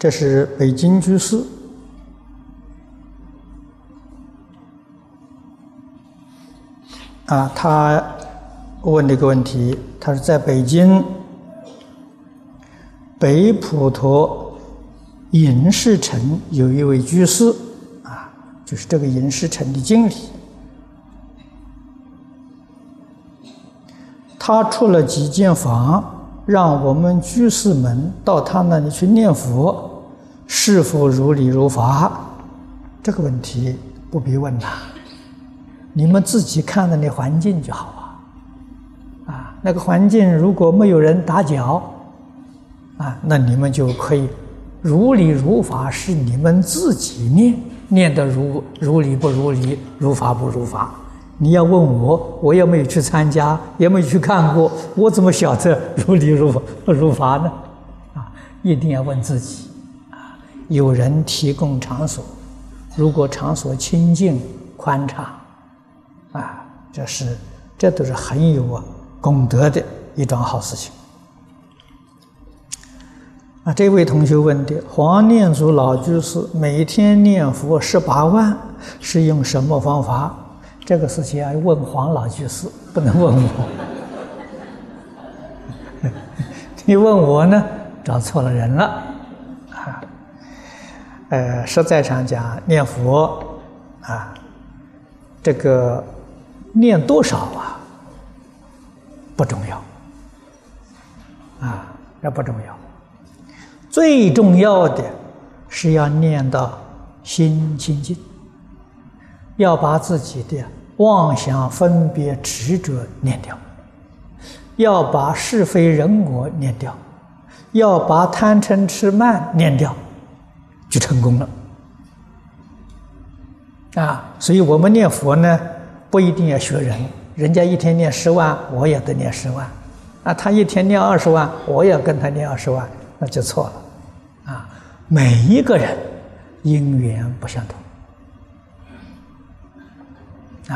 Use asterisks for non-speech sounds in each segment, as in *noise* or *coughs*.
这是北京居士啊，他问这个问题，他是在北京北普陀隐士城有一位居士啊，就是这个隐士城的经理。他出了几间房，让我们居士们到他那里去念佛，是否如理如法？这个问题不必问了，你们自己看的那环境就好啊。啊，那个环境如果没有人打搅，啊，那你们就可以如理如法，是你们自己念，念的如如理不如理，如法不如法。你要问我，我也没有去参加，也没有去看过，我怎么晓得如理如法如法呢？啊，一定要问自己。有人提供场所，如果场所清净宽敞，啊，这是这都是很有啊功德的一桩好事情。啊，这位同学问的，黄念祖老居士每天念佛十八万，是用什么方法？这个事情要问黄老居士，不能问我。*laughs* 你问我呢，找错了人了！呃，实在上讲，念佛啊，这个念多少啊，不重要啊，这不重要。最重要的是要念到心清净，要把自己的。妄想、分别、执着念掉，要把是非人我念掉，要把贪嗔痴慢念掉，就成功了。啊，所以我们念佛呢，不一定要学人，人家一天念十万，我也得念十万；啊，他一天念二十万，我也跟他念二十万，那就错了。啊，每一个人因缘不相同。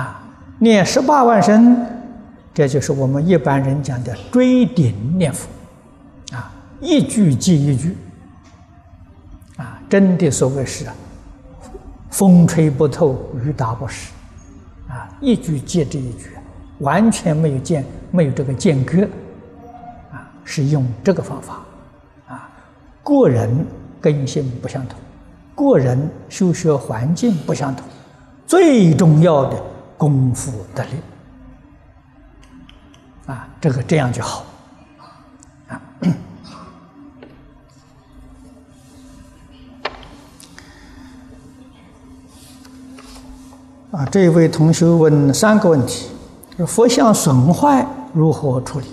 啊，念十八万声，这就是我们一般人讲的追顶念佛，啊，一句接一句，真的所谓是啊风吹不透，雨打不湿，啊，一句接着一句，完全没有间没有这个间隔，啊，是用这个方法，啊，个人根性不相同，个人修学环境不相同，最重要的。功夫得力啊，这个这样就好啊，这位同学问三个问题：佛像损坏如何处理？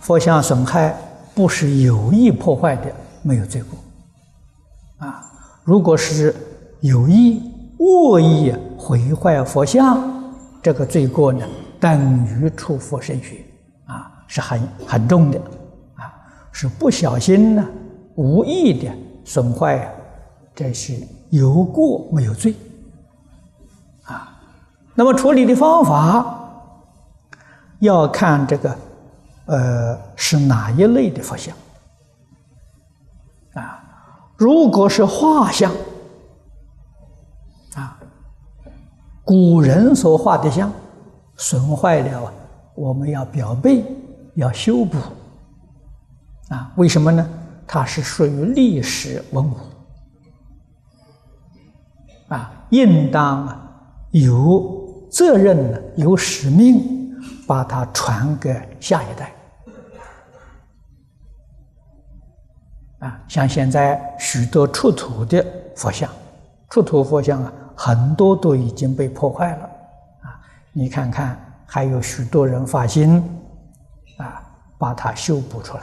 佛像损害不是有意破坏的，没有罪过啊。如果是有意，恶意毁坏佛像，这个罪过呢，等于触佛身血，啊，是很很重的，啊，是不小心呢，无意的损坏，这是有过没有罪，那么处理的方法要看这个，呃，是哪一类的佛像，啊，如果是画像。啊古人所画的像损坏了，我们要表背，要修补。啊，为什么呢？它是属于历史文物，啊，应当啊有责任呢，有使命，把它传给下一代。啊，像现在许多出土的佛像，出土佛像啊。很多都已经被破坏了，啊，你看看，还有许多人发心，啊，把它修补出来，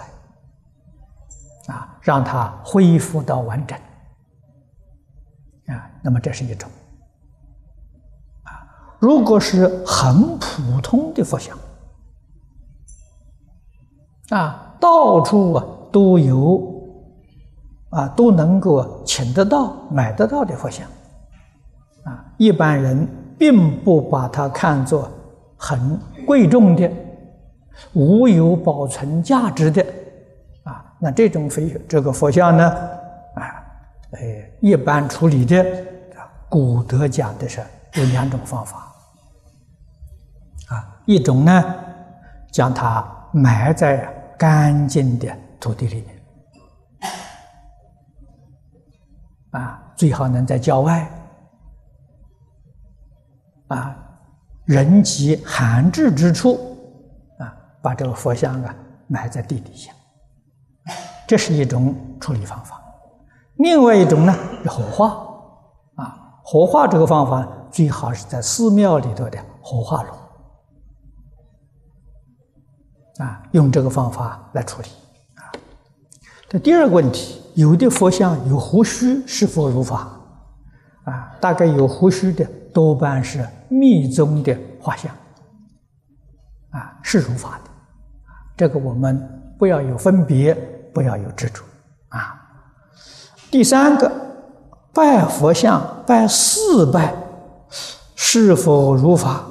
啊，让它恢复到完整，啊，那么这是一种，如果是很普通的佛像，啊，到处啊都有，啊，都能够请得到、买得到的佛像。啊，一般人并不把它看作很贵重的、无有保存价值的，啊，那这种佛这个佛像呢，啊，哎，一般处理的，古德讲的是有两种方法，一种呢，将它埋在干净的土地里面，啊，最好能在郊外，啊，人迹罕至之处。啊把这个佛像啊埋在地底下，这是一种处理方法。另外一种呢是火化，啊，火化这个方法最好是在寺庙里头的火化炉，啊，用这个方法来处理。啊，这第二个问题，有的佛像有胡须是否如法？啊，大概有胡须的多半是密宗的画像，啊，是如法的。这个我们不要有分别，不要有执着啊。第三个，拜佛像拜四拜是否如法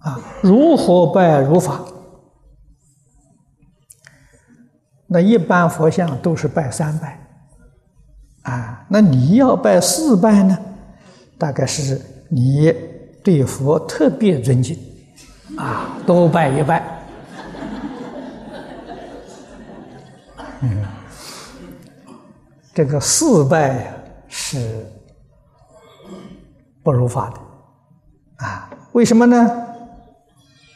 啊？如何拜如法？那一般佛像都是拜三拜啊。那你要拜四拜呢？大概是你对佛特别尊敬啊，多拜一拜。嗯，这个四拜是不如法的啊？为什么呢？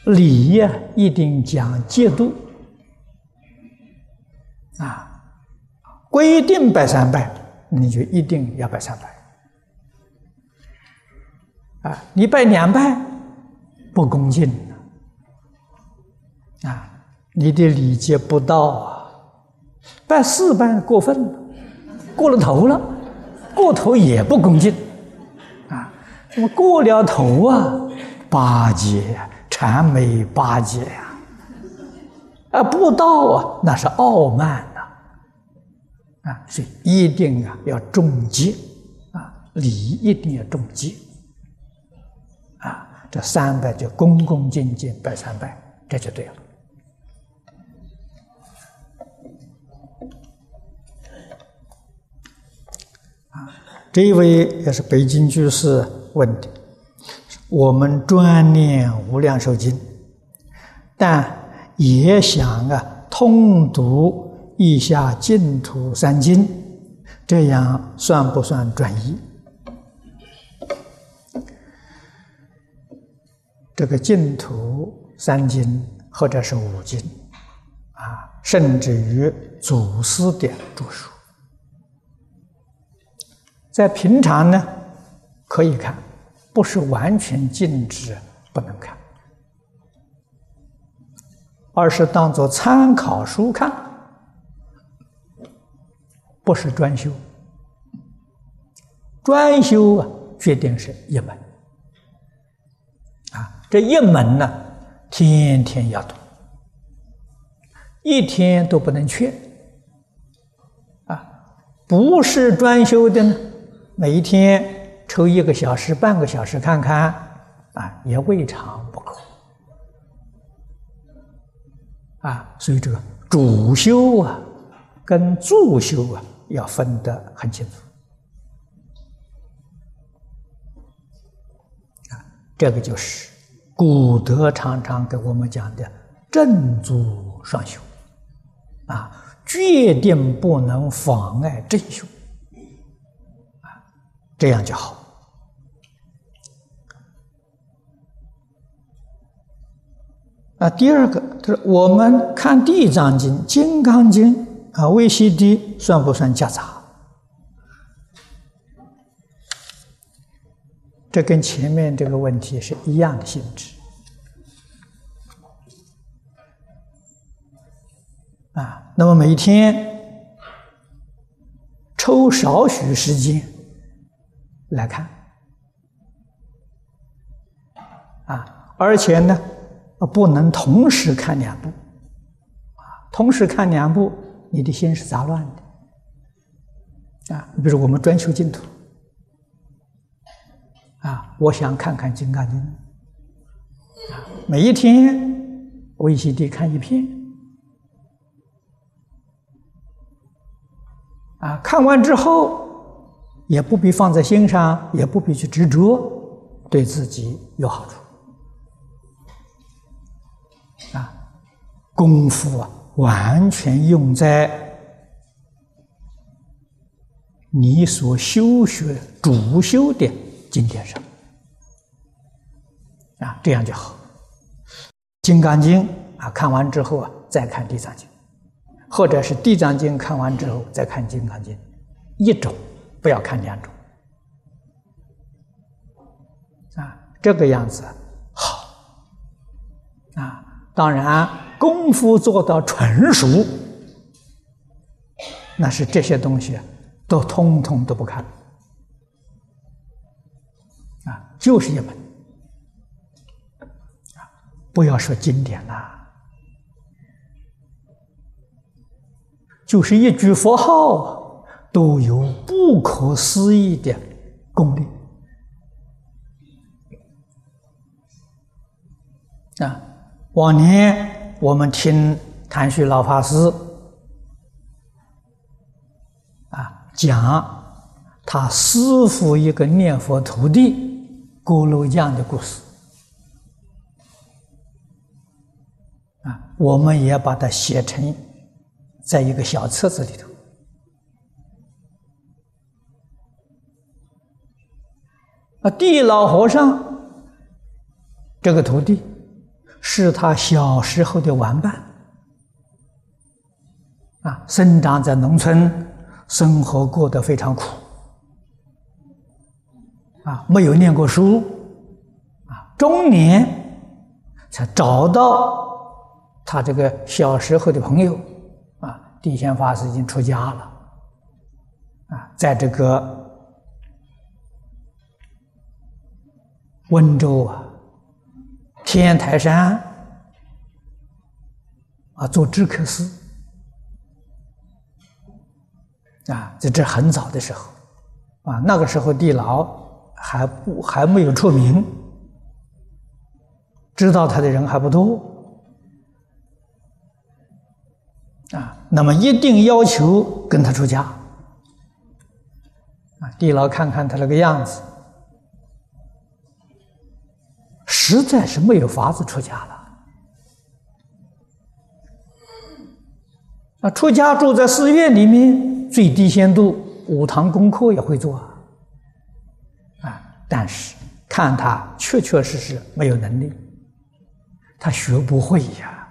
礼呀，一定讲戒度啊，规定拜三拜，你就一定要拜三拜啊。你拜两拜不恭敬啊，你的礼节不到啊。拜四拜过分了，过了头了，过头也不恭敬，啊，那么过了头啊，巴结谄媚巴结呀，啊，不道啊，那是傲慢呐，啊，所以一定啊要重戒，啊，礼一定要重戒，啊，这三拜就恭恭敬敬拜三拜，这就对了。啊这一位也是北京居士问的，我们专念无量寿经，但也想啊通读一下净土三经，这样算不算转移？这个净土三经或者是五经啊，甚至于祖师的著书。在平常呢，可以看，不是完全禁止不能看，而是当做参考书看，不是专修。专修啊，决定是一门啊，这一门呢，天天要读，一天都不能缺啊，不是专修的呢。每一天抽一个小时、半个小时看看，啊，也未尝啊，所以这个主修啊，跟助修啊，要分得很清楚。啊，这个就是古德常常给我们讲的正主双修，啊，决定不能妨碍正修。啊这样就好。啊，第二个就是我们看《地藏经》《金刚经》啊，《维西地》算不算夹杂？这跟前面这个问题是一样的性质。啊，那么每天抽少许时间。来看，啊，而且呢，不能同时看两部，啊，同时看两部，你的心是杂乱的，啊，比如我们专修净土，啊，我想看看《金刚经》，啊，每一天我一起得看一篇，啊，看完之后也不必放在心上，也不必去执着，对自己有好处。功夫啊，完全用在你所修学主修的经典上，啊，这样就好。《金刚经》啊，看完之后啊，再看《地藏经》，或者是《地藏经》看完之后再看《金刚经》，一种不要看两种，啊，这个样子好，啊。当然，功夫做到纯熟，那是这些东西都通通都不看，啊，就是一门，啊，不要说经典了，就是一句佛号，都有不可思议的功力，啊。往年我们听谭旭老法师啊讲他师傅一个念佛徒弟锅炉匠的故事啊，我们也把它写成在一个小册子里头啊，地老和尚这个徒弟。是他小时候的玩伴，啊，生长在农村，生活过得非常苦，啊，没有念过书，啊，中年才找到他这个小时候的朋友，啊，地仙法师已经出家了，啊，在这个温州啊。天台山啊，做知客司啊，在这很早的时候啊，那个时候地牢还不还没有出名，知道他的人还不多啊。那么一定要求跟他出家啊，地牢看看他那个样子。实在是没有法子出家了。啊，出家住在寺院里面，最低限度五堂功课也会做啊。啊，但是看他确确实实没有能力，他学不会呀。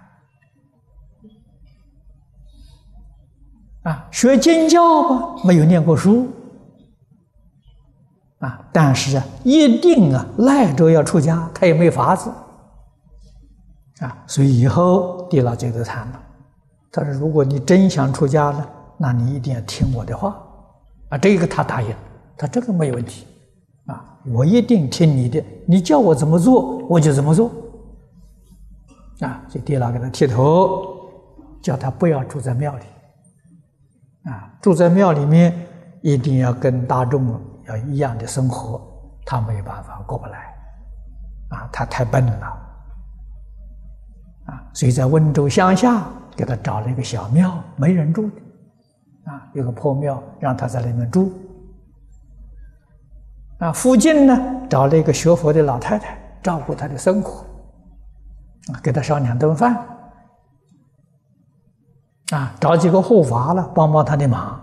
啊，学经教吧，没有念过书。啊！但是啊，一定啊，赖着要出家，他也没法子啊。所以以后地老就都谈了，他说：“如果你真想出家呢，那你一定要听我的话啊。”这个他答应，他这个没有问题啊，我一定听你的，你叫我怎么做，我就怎么做啊。所以地老给他剃头，叫他不要住在庙里啊，住在庙里面一定要跟大众。要一样的生活，他没有办法过不来，啊，他太笨了，啊，所以在温州乡下给他找了一个小庙，没人住的，啊，有个破庙，让他在里面住，啊，附近呢找了一个学佛的老太太照顾他的生活，啊，给他烧两顿饭，啊，找几个护法了帮帮他的忙。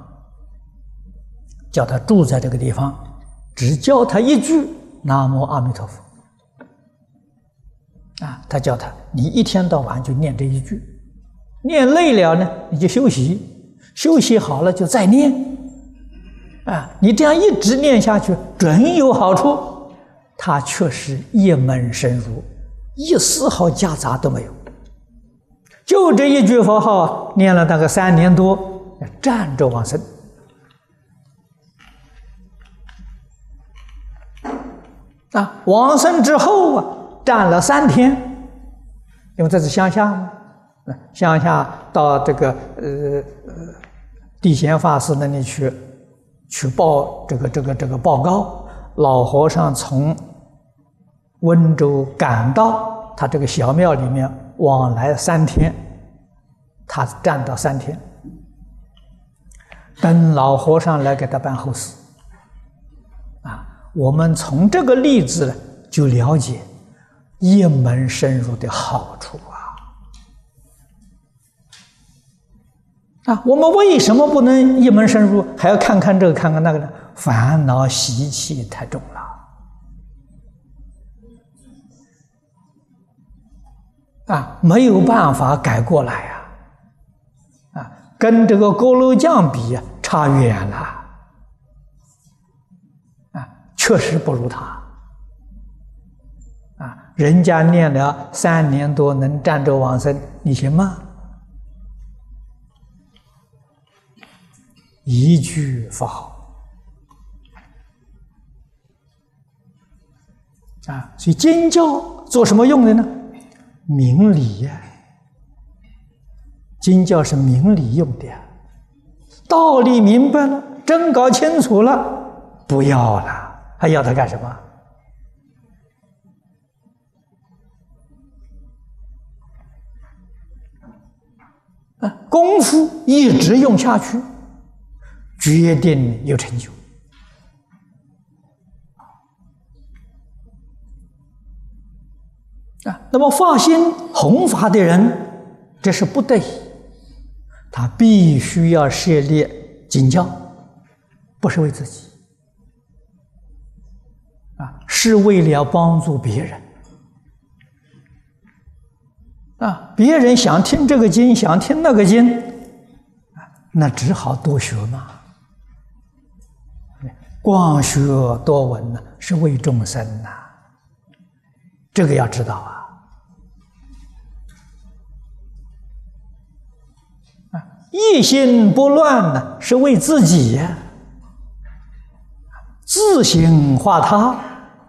叫他住在这个地方，只教他一句“南无阿弥陀佛”。啊，他叫他，你一天到晚就念这一句，念累了呢，你就休息，休息好了就再念。啊，你这样一直念下去，准有好处。他确实一门深入，一丝毫夹杂都没有。就这一句佛号，念了大概三年多，站着往生。啊，往生之后啊，站了三天，因为这是乡下嘛，乡下到这个呃呃地贤法师那里去，去报这个这个这个报告。老和尚从温州赶到他这个小庙里面，往来三天，他站到三天，等老和尚来给他办后事。啊，我们从这个例子呢，就了解一门深入的好处啊！啊，我们为什么不能一门深入，还要看看这个看看那个呢？烦恼习气太重了。啊，没有办法改过来呀！啊，跟这个锅炉匠比啊，差远了。确实不如他。啊，人家念了三年多能站着往生，你行吗？一句不好。啊，所以经教做什么用的呢？明理呀，经教是明理用的，道理明白了，真搞清楚了，不要了，还要它干什么？啊，功夫一直用下去，决定有成就。啊，那么发心弘法的人，这是不对，他必须要设立经教，不是为自己，啊，是为了帮助别人，啊，别人想听这个经，想听那个经，那只好多学嘛，光学多闻呢，是为众生呐。这个要知道啊！啊，一心不乱呢，是为自己呀。自行化他，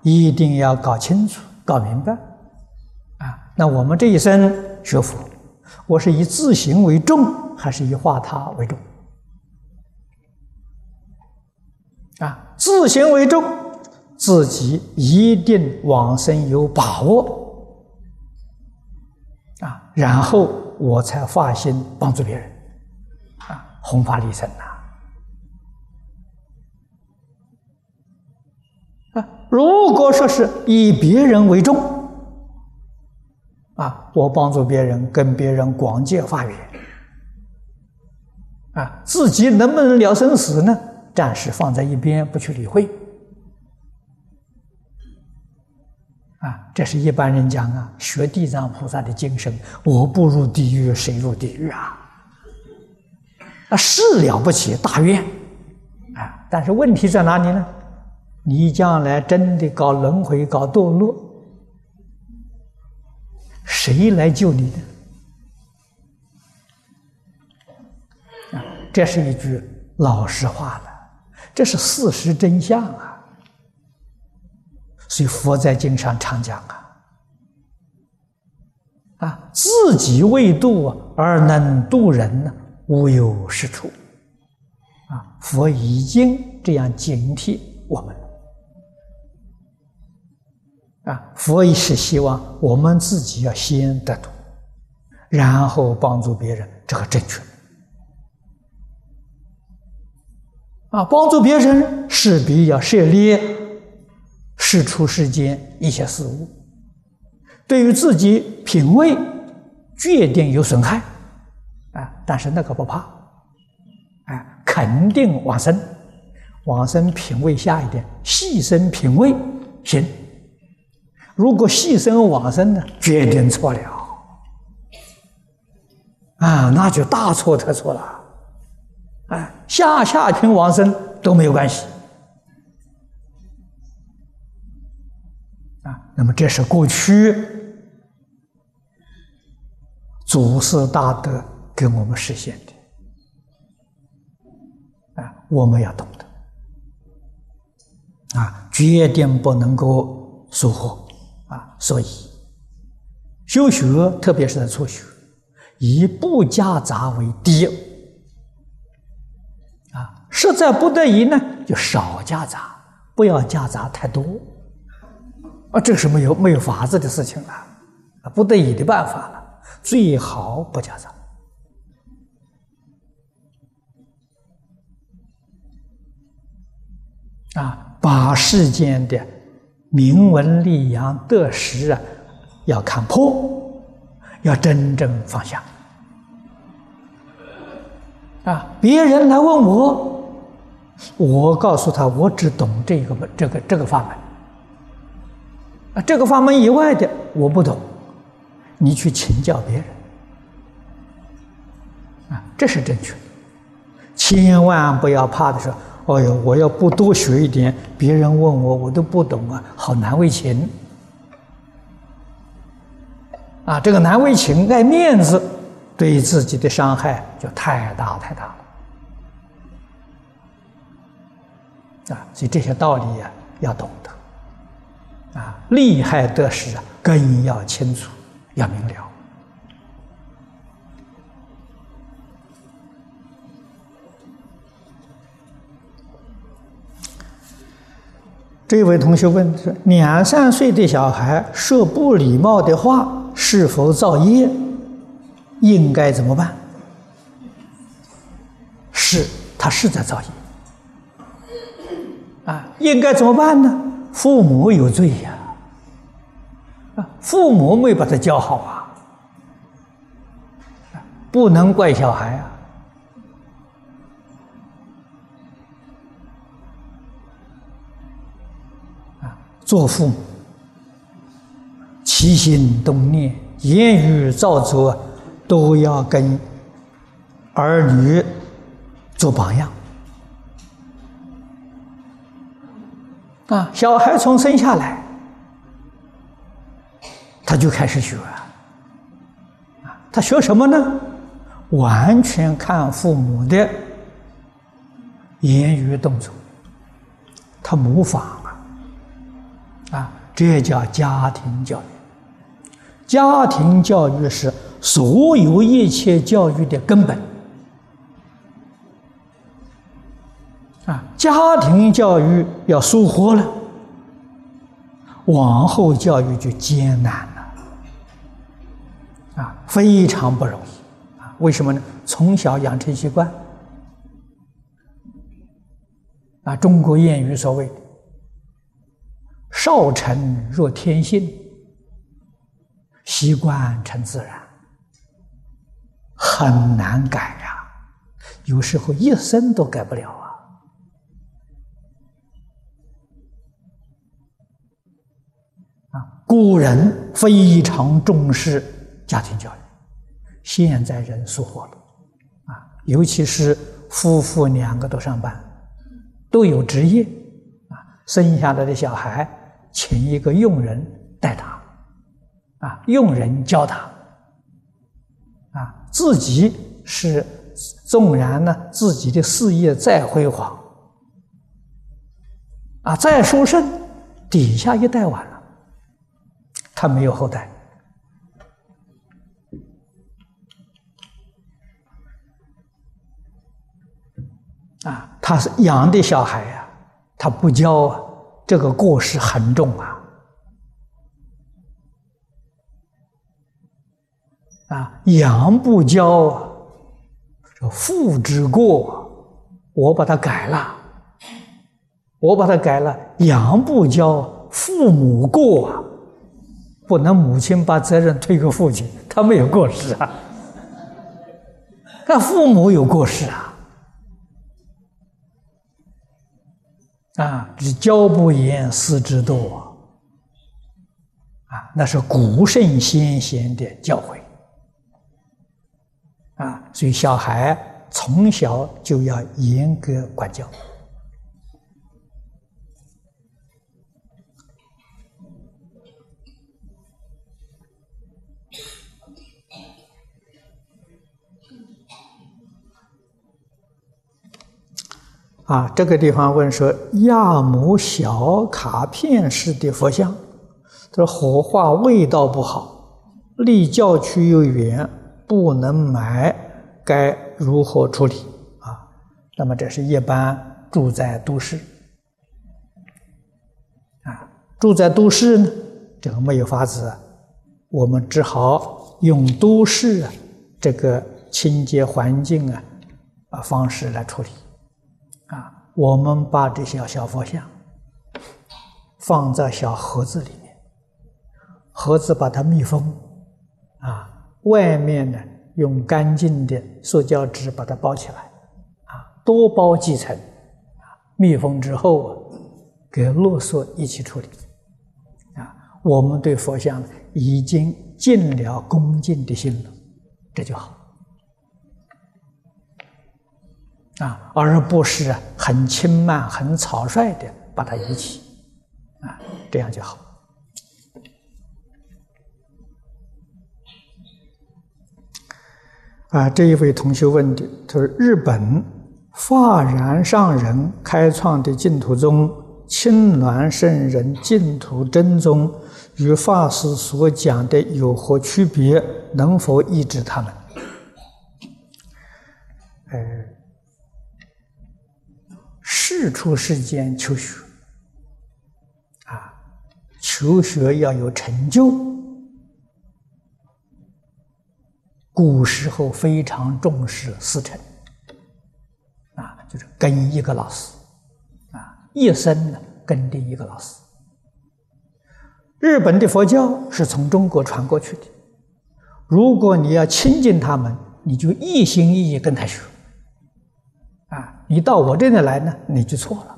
一定要搞清楚、搞明白。啊，那我们这一生学佛，我是以自行为重，还是以化他为重？啊，自行为重。自己一定往生有把握啊，然后我才发心帮助别人啊，弘法利生呐如果说是以别人为重啊，我帮助别人，跟别人广结法缘啊，自己能不能了生死呢？暂时放在一边，不去理会。啊，这是一般人讲啊，学地藏菩萨的精神，我不入地狱，谁入地狱啊？啊，是了不起，大愿啊！但是问题在哪里呢？你将来真的搞轮回、搞堕落，谁来救你呢？啊，这是一句老实话了，这是事实真相啊！所以佛在经上常讲啊，啊，自己未度而能度人呢，无有是处。啊，佛已经这样警惕我们啊，佛也是希望我们自己要先得度，然后帮助别人，这个正确。啊，帮助别人势必要涉猎。事出世间一些事物，对于自己品味决定有损害，啊，但是那个不怕，啊，肯定往生，往生品味下一点，细生品味行。如果牺牲往生呢，决定错了，啊，那就大错特错了，啊，下下品往生都没有关系啊。那么这是过去祖师大德给我们实现的啊，我们要懂得啊，决定不能够疏忽。所以修学，特别是在初学，以不夹杂为第一啊。实在不得已呢，就少夹杂，不要夹杂太多。啊，这是没有没有法子的事情了，啊，不得已的办法了，最好不夹杂。啊，把世间的名闻利养得失啊，要看破，要真正放下。啊，别人来问我，我告诉他，我只懂这个这个这个法门。啊，这个法门以外的我不懂，你去请教别人。啊，这是正确的，千万不要怕的说，哦哟，我要不多学一点，别人问我我都不懂啊，好难为情。啊，这个难为情，爱面子。对自己的伤害就太大太大了啊！所以这些道理呀，要懂得啊，利害得失啊，更要清楚，要明了。这位同学问说：两三岁的小孩说不礼貌的话，是否造业？应该怎么办？是，他是在造业啊！应该怎么办呢？父母有罪呀！啊，父母没把他教好啊！不能怪小孩啊！做父母，起心动念、言语造作。都要跟儿女做榜样啊！小孩从生下来，他就开始学啊，他学什么呢？完全看父母的言语动作，他模仿，这叫家庭教育。家庭教育是。所有一切教育的根本啊，家庭教育要疏忽了，往后教育就艰难了啊，非常不容易啊！为什么呢？从小养成习惯啊，中国谚语所谓“少成若天性，习惯成自然”。很难改呀，有时候一生都改不了啊！啊，古人非常重视家庭教育，现在人疏忽了啊，尤其是夫妇两个都上班，都有职业啊，生下来的小孩请一个佣人带他，啊，佣人教他。啊，自己是纵然呢，自己的事业再辉煌，啊，再殊胜，底下一代完了，他没有后代，啊，他是养的小孩呀，他不教啊，这个过失很重啊。啊，养不教啊，父之过，我把它改了，我把它改了。养不教，父母过啊，不能母亲把责任推给父亲，他没有过失啊，但父母有过失啊，啊，是教不严，师之惰啊，那是古圣先贤的教诲。啊，所以小孩从小就要严格管教。啊，这个地方问说：亚母小卡片式的佛像，这火化味道不好，离教区又远。不能买，该如何处理啊？那么这是一般住在都市啊，住在都市呢，这个没有法子，我们只好用都市啊这个清洁环境啊啊方式来处理。我们把这些小佛像放在小盒子里面，盒子把它密封，啊，外面呢用干净的塑胶纸把它包起来，啊，多包几层，密封之后啊，跟垃圾一起处理，啊，我们对佛像已经尽了恭敬的心了，这就好。啊，而不是很轻慢、很草率的把它遗弃，啊，这样就好。啊，这一位同学问的，他说：“日本法然上人开创的净土宗，青鸾圣人净土真宗，与法师所讲的有何区别？能否抑制他们？”哎。事出世间求学，啊，求学要有成就。古时候非常重视师承，啊，就是跟一个老师，啊，一生呢跟第一个老师。日本的佛教是从中国传过去的，如果你要亲近他们，你就一心一意跟他学。你到我这里来呢，你就错了，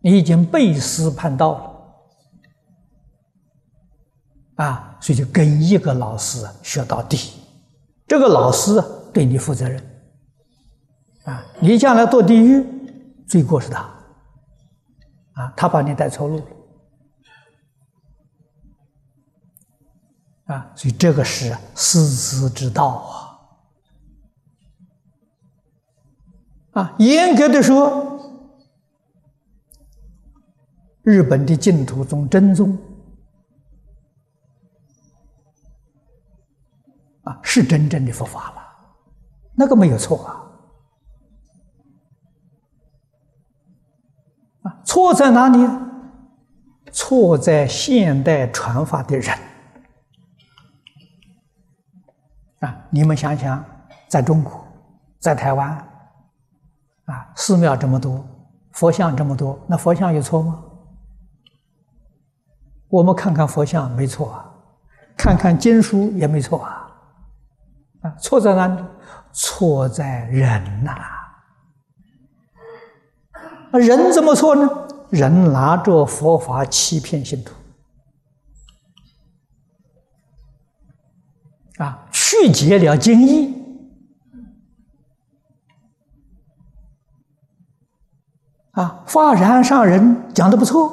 你已经背师叛道了，啊，所以就跟一个老师学到底，这个老师对你负责任，啊，你将来堕地狱，罪过是他，啊，他把你带错路了，啊，所以这个是师资之道啊。啊，严格的说，日本的净土宗真宗啊，是真正的佛法了，那个没有错啊。啊，错在哪里？错在现代传法的人。啊，你们想想，在中国，在台湾。啊，寺庙这么多，佛像这么多，那佛像有错吗？我们看看佛像没错啊，看看经书也没错啊，啊，错在哪里？错在人呐！那人怎么错呢？人拿着佛法欺骗信徒，啊，曲解了经义。啊，法然上人讲的不错，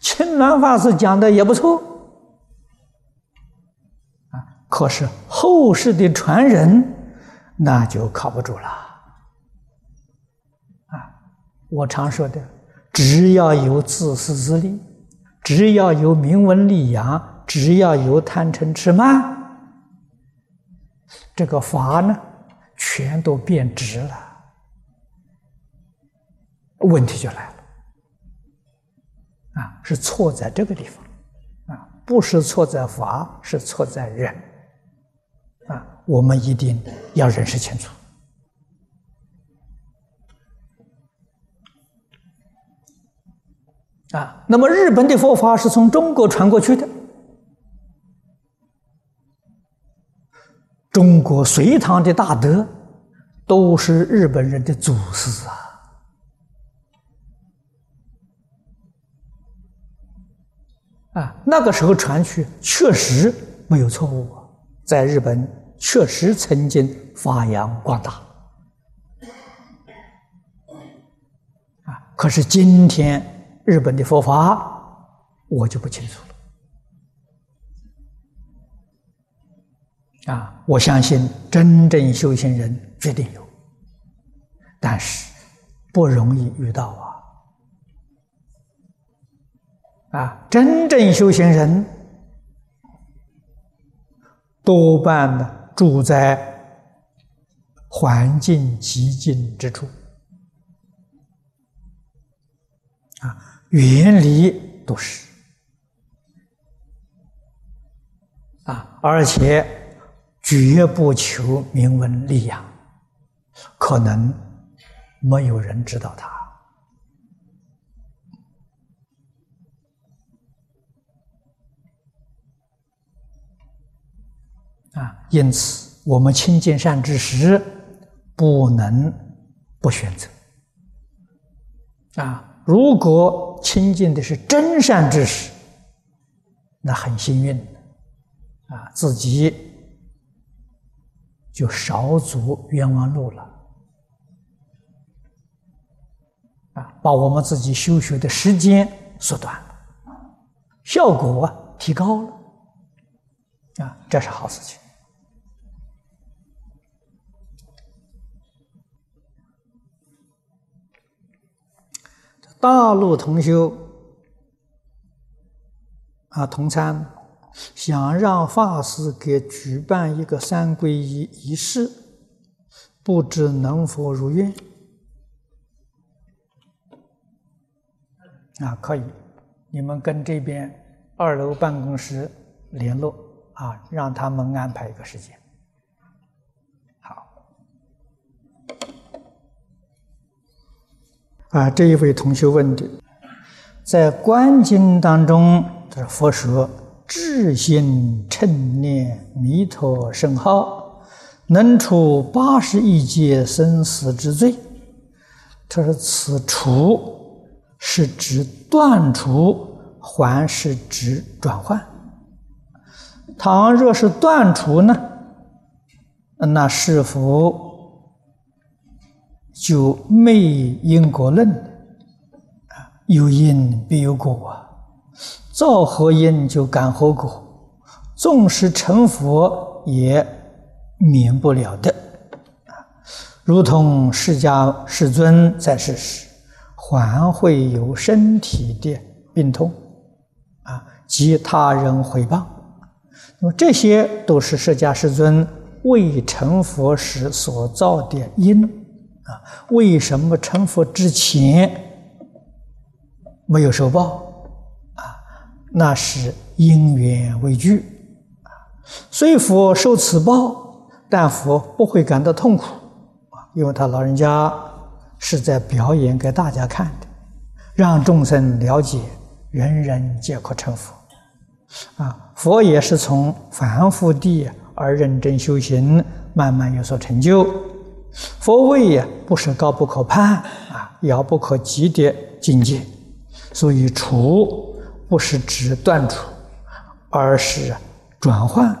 青鸾法师讲的也不错，啊，可是后世的传人那就靠不住了。啊，我常说的，只要有自私自利，只要有名闻利养，只要有贪嗔痴慢，这个法呢，全都变质了。问题就来了，啊，是错在这个地方，啊，不是错在法，是错在人，啊，我们一定要认识清楚，啊，那么日本的佛法是从中国传过去的，中国隋唐的大德都是日本人的祖师啊。啊，那个时候传去确实没有错误，在日本确实曾经发扬光大。啊，可是今天日本的佛法，我就不清楚了。啊，我相信真正修行人绝对有，但是不容易遇到啊。啊，真正修行人多半呢住在环境极静之处，啊，远离都市，啊，而且绝不求名闻利养，可能没有人知道他。啊，因此我们亲近善知识，不能不选择啊。如果亲近的是真善知识，那很幸运啊，自己就少走冤枉路了。啊把我们自己修学的时间缩短了，效果提高了，啊，这是好事情。大陆同修啊，同参想让法师给举办一个三皈依仪式，不知能否如愿。啊，可以，你们跟这边二楼办公室联络啊，让他们安排一个时间。好，啊，这一位同学问的，在观经当中，这佛说智心称念弥陀圣号，能除八十一劫生死之罪。他说此除。是指断除，还是指转换？倘若是断除呢？那是否就没因果论？啊，有因必有果啊，造何因就感何果，纵使成佛也免不了的啊，如同释迦世尊在世时。还会有身体的病痛，啊，及他人毁谤，那么这些都是释迦世尊未成佛时所造的因，啊，为什么成佛之前没有受报？啊，那是因缘未具，啊，虽佛受此报，但佛不会感到痛苦，啊，因为他老人家。是在表演给大家看的，让众生了解人人皆可成佛。啊，佛也是从凡夫地而认真修行，慢慢有所成就。佛位也不是高不可攀啊，遥不可及的境界。所以除不是指断除，而是转换，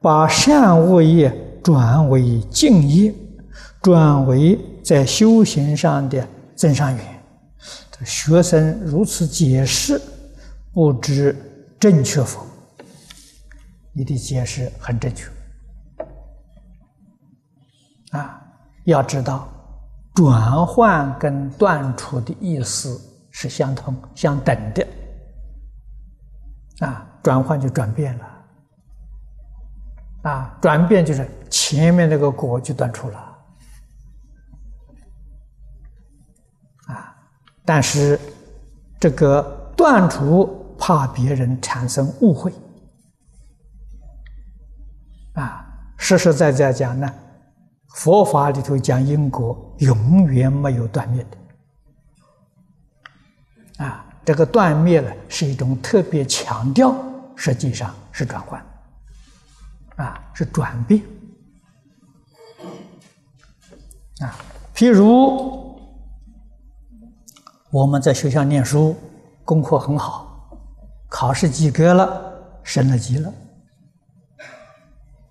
把善恶业转为净业，转为。在修行上的增上缘，学生如此解释，不知正确否？你的解释很正确。啊，要知道，转换跟断除的意思是相同、相等的。啊，转换就转变了。啊，转变就是前面那个果就断除了。啊但是，这个断除怕别人产生误会，啊，实实在在讲呢，佛法里头讲因果，永远没有断灭的，啊，这个断灭呢是一种特别强调，实际上是转换，啊，是转变，啊，譬如。我们在学校念书，功课很好，考试及格了，升了级了。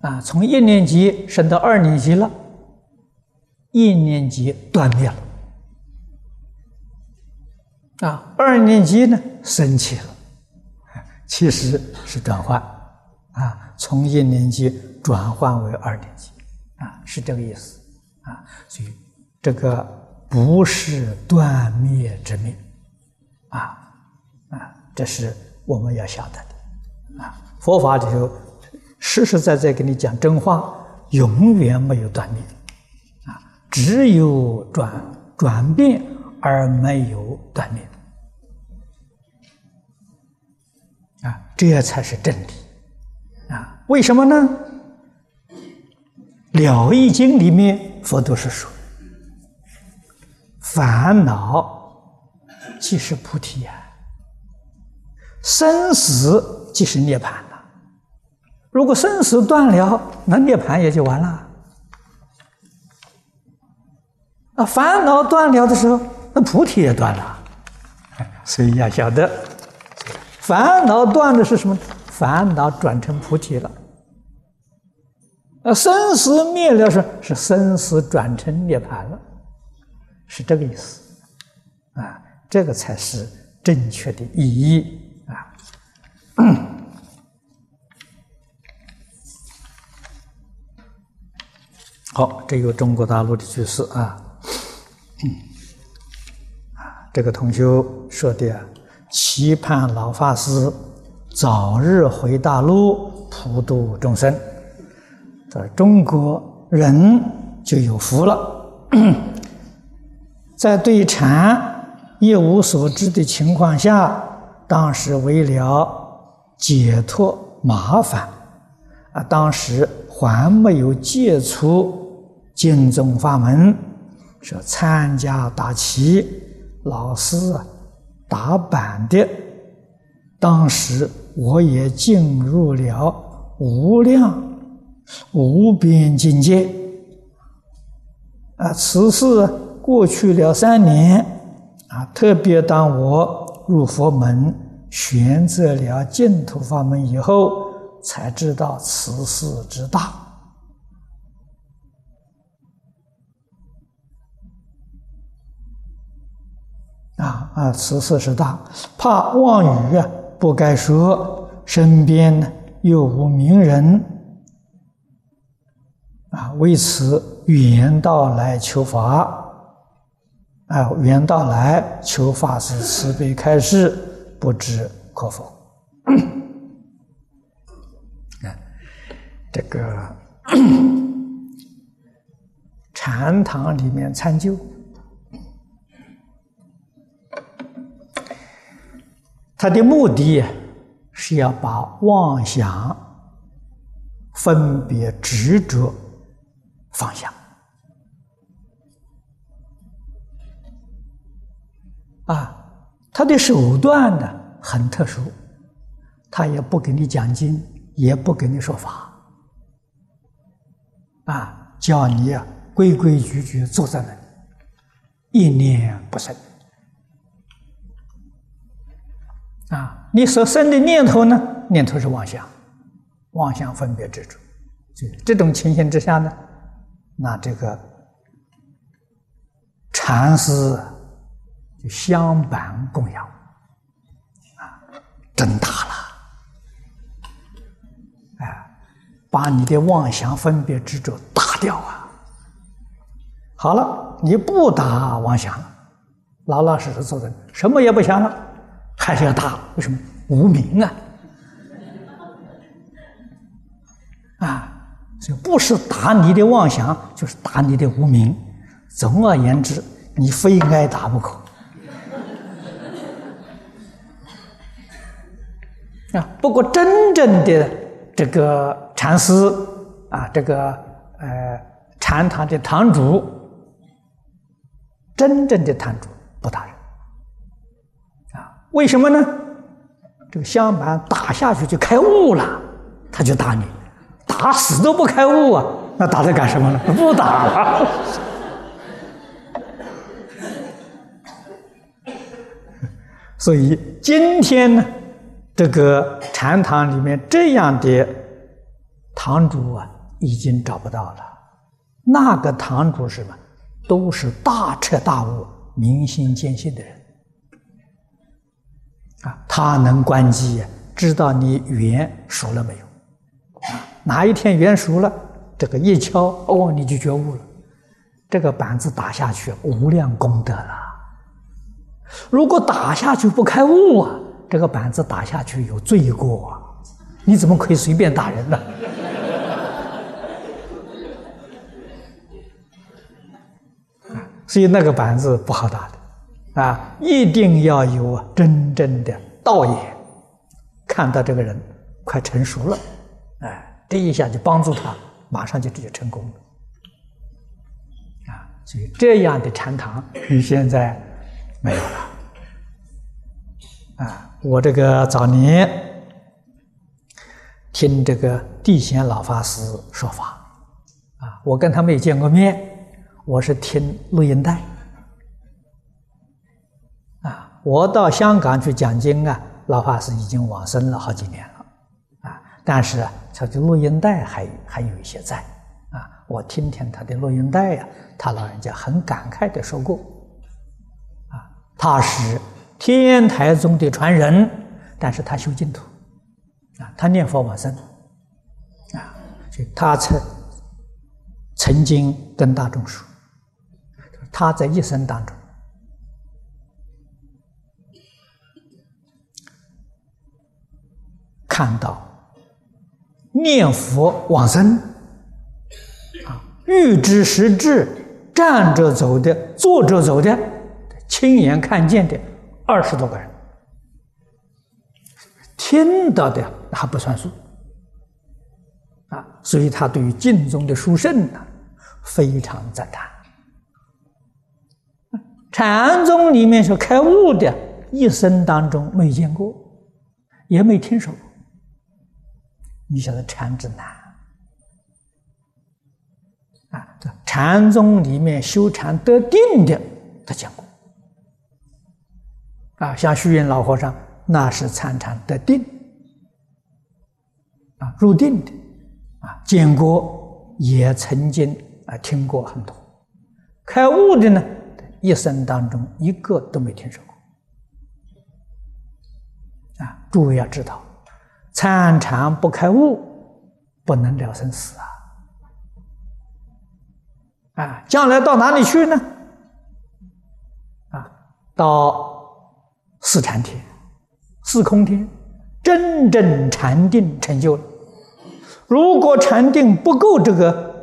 啊，从一年级升到二年级了，一年级断灭了。啊，二年级呢升起了，其实是转换，啊，从一年级转换为二年级，啊，是这个意思，啊，所以这个。不是断灭之灭，啊啊，这是我们要晓得的啊。佛法里头实实在在跟你讲真话，永远没有断灭，只有转转变而没有断灭，啊，这才是真理，啊，为什么呢？《了义经》里面佛都是说。烦恼即是菩提呀，生死即是涅槃呐。如果生死断了，那涅槃也就完了。烦恼断了的时候，那菩提也断了。所以要晓得，烦恼断的是什么？烦恼转成菩提了。啊，生死灭了是是生死转成涅槃了，是这个意思。啊，这个才是正确的意义啊。好，这个中国大陆的居士啊。这个同学说的，期盼老法师早日回大陆普度众生，在中国人就有福了。*clears throat* 在对禅一无所知的情况下，当时为了解脱麻烦，啊，当时还没有接触经宗法门。说参加打旗，老师啊打板的，当时我也进入了无量无边境界。啊，此事过去了三年，啊，特别当我入佛门，选择了净土法门以后，才知道此事之大。啊啊！此事是大，怕妄语啊，不该说。身边呢又无名人，啊，为此远道来求法，啊，远道来求法师慈悲开示，不知可否？*coughs* 啊，这个 *coughs* 禅堂里面参究。他的目的是要把妄想、分别、执着放下。啊，他的手段呢很特殊，他也不给你讲经，也不给你说法，啊，叫你啊规规矩矩坐在那里，一念不生。啊，你所生的念头呢？念头是妄想，妄想分别执着。这这种情形之下呢，那这个禅师就相伴供养，啊，真大了，哎，把你的妄想分别执着打掉啊！好了，你不打妄想了，老老实实坐着，什么也不想了。还是要打，为什么无名啊？啊，所以不是打你的妄想，就是打你的无名。总而言之，你非挨打不可。啊，不过真正的这个禅师啊，这个呃禅堂的堂主，真正的堂主不打人。为什么呢？这个香板打下去就开悟了，他就打你，打死都不开悟啊！那打他干什么呢？不打了。*laughs* 所以今天呢，这个禅堂里面这样的堂主啊，已经找不到了。那个堂主是什么？都是大彻大悟、明心见性的人。啊，他能关机，知道你缘熟了没有？哪一天缘熟了，这个一敲，哦，你就觉悟了。这个板子打下去，无量功德了。如果打下去不开悟啊，这个板子打下去有罪过啊。你怎么可以随便打人呢？*laughs* 所以那个板子不好打的。啊，一定要有真正的道眼，看到这个人快成熟了，哎，这一下就帮助他，马上就直接成功了。啊，所以这样的禅堂你现在没有了。啊，我这个早年听这个地贤老法师说法，啊，我跟他没有见过面，我是听录音带。我到香港去讲经啊，老法师已经往生了好几年了，啊，但是他的录音带还还有一些在，啊，我听听他的录音带呀，他老人家很感慨的说过，啊，他是天台宗的传人，但是他修净土，啊，他念佛往生，啊，所以他曾曾经跟大众说，他在一生当中。看到念佛往生啊，欲知实质，站着走的，坐着走的，亲眼看见的二十多个人，听到的还不算数啊，所以他对于净宗的殊胜呢，非常赞叹。禅宗里面说开悟的，一生当中没见过，也没听说过。你晓得禅之难啊？这禅宗里面修禅得定的，他讲过啊。像虚云老和尚，那是参禅得定啊，入定的啊。建国也曾经啊听过很多，开悟的呢，一生当中一个都没听说过啊。诸位要知道。参禅不开悟，不能了生死啊！啊，将来到哪里去呢？啊，到四禅天、四空天，真正禅定成就了。如果禅定不够这个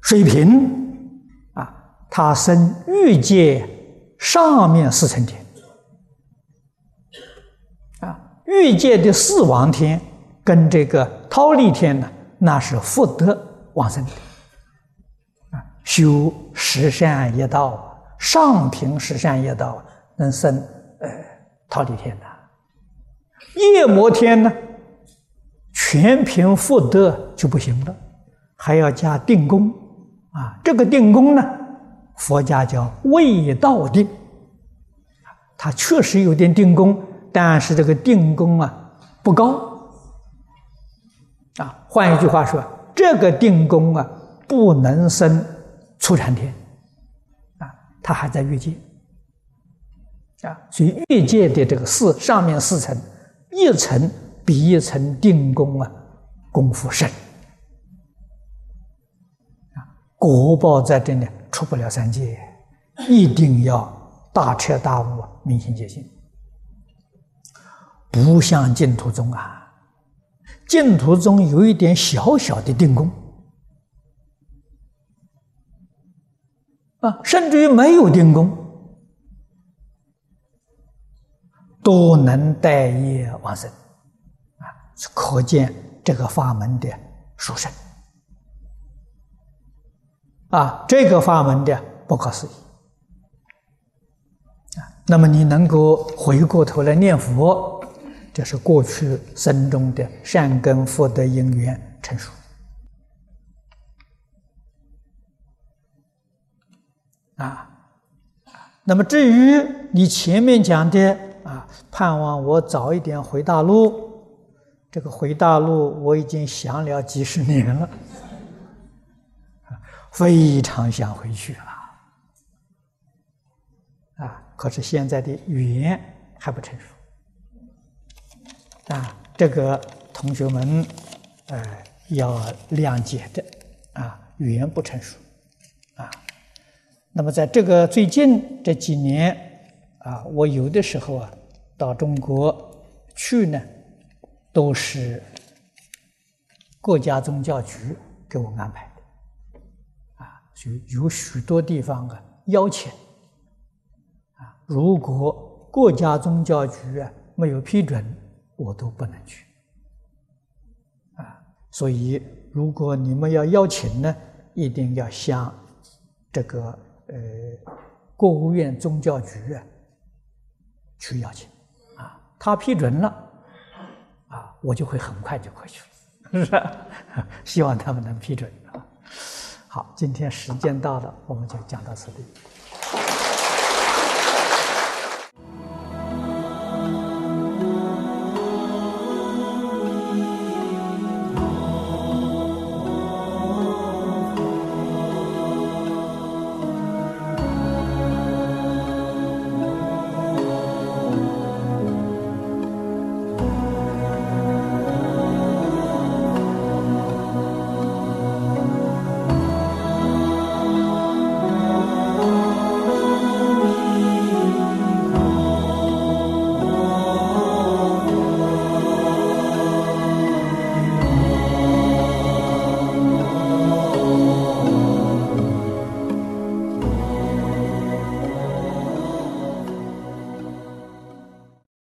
水平，啊，他生欲界上面四层天。欲界的四王天跟这个忉利天呢，那是福德旺盛的啊，修十善业道，上品十善业道能生呃忉利天的。夜摩天呢，全凭福德就不行了，还要加定功啊。这个定功呢，佛家叫未道定，他确实有点定功。但是这个定功啊不高。啊，换一句话说，这个定功啊不能生初禅天。啊，它还在越界。啊，所以越界的这个四上面四层，一层比一层定功啊功夫深。啊，果报在这里出不了三界，一定要大彻大悟，明心见性。不像净土宗啊，净土宗有一点小小的定功啊，甚至于没有定功，都能带业往生啊，可见这个法门的殊胜啊，这个法门的不可思议啊。那么你能够回过头来念佛。这是过去生中的善根福德因缘成熟啊。那么至于你前面讲的啊，盼望我早一点回大陆，这个回大陆我已经想了几十年了，非常想回去了啊。可是现在的语言还不成熟。啊，这个同学们，呃，要谅解的，啊，语言不成熟，啊，那么在这个最近这几年，啊，我有的时候啊，到中国去呢，都是国家宗教局给我安排的，啊，就有许多地方啊邀请，啊，如果国家宗教局啊没有批准。我都不能去，啊，所以如果你们要邀请呢，一定要向这个呃，国务院宗教局啊去邀请，啊，他批准了，啊，我就会很快就过去了，*laughs* 是不是？希望他们能批准啊。好，今天时间到了，我们就讲到此地。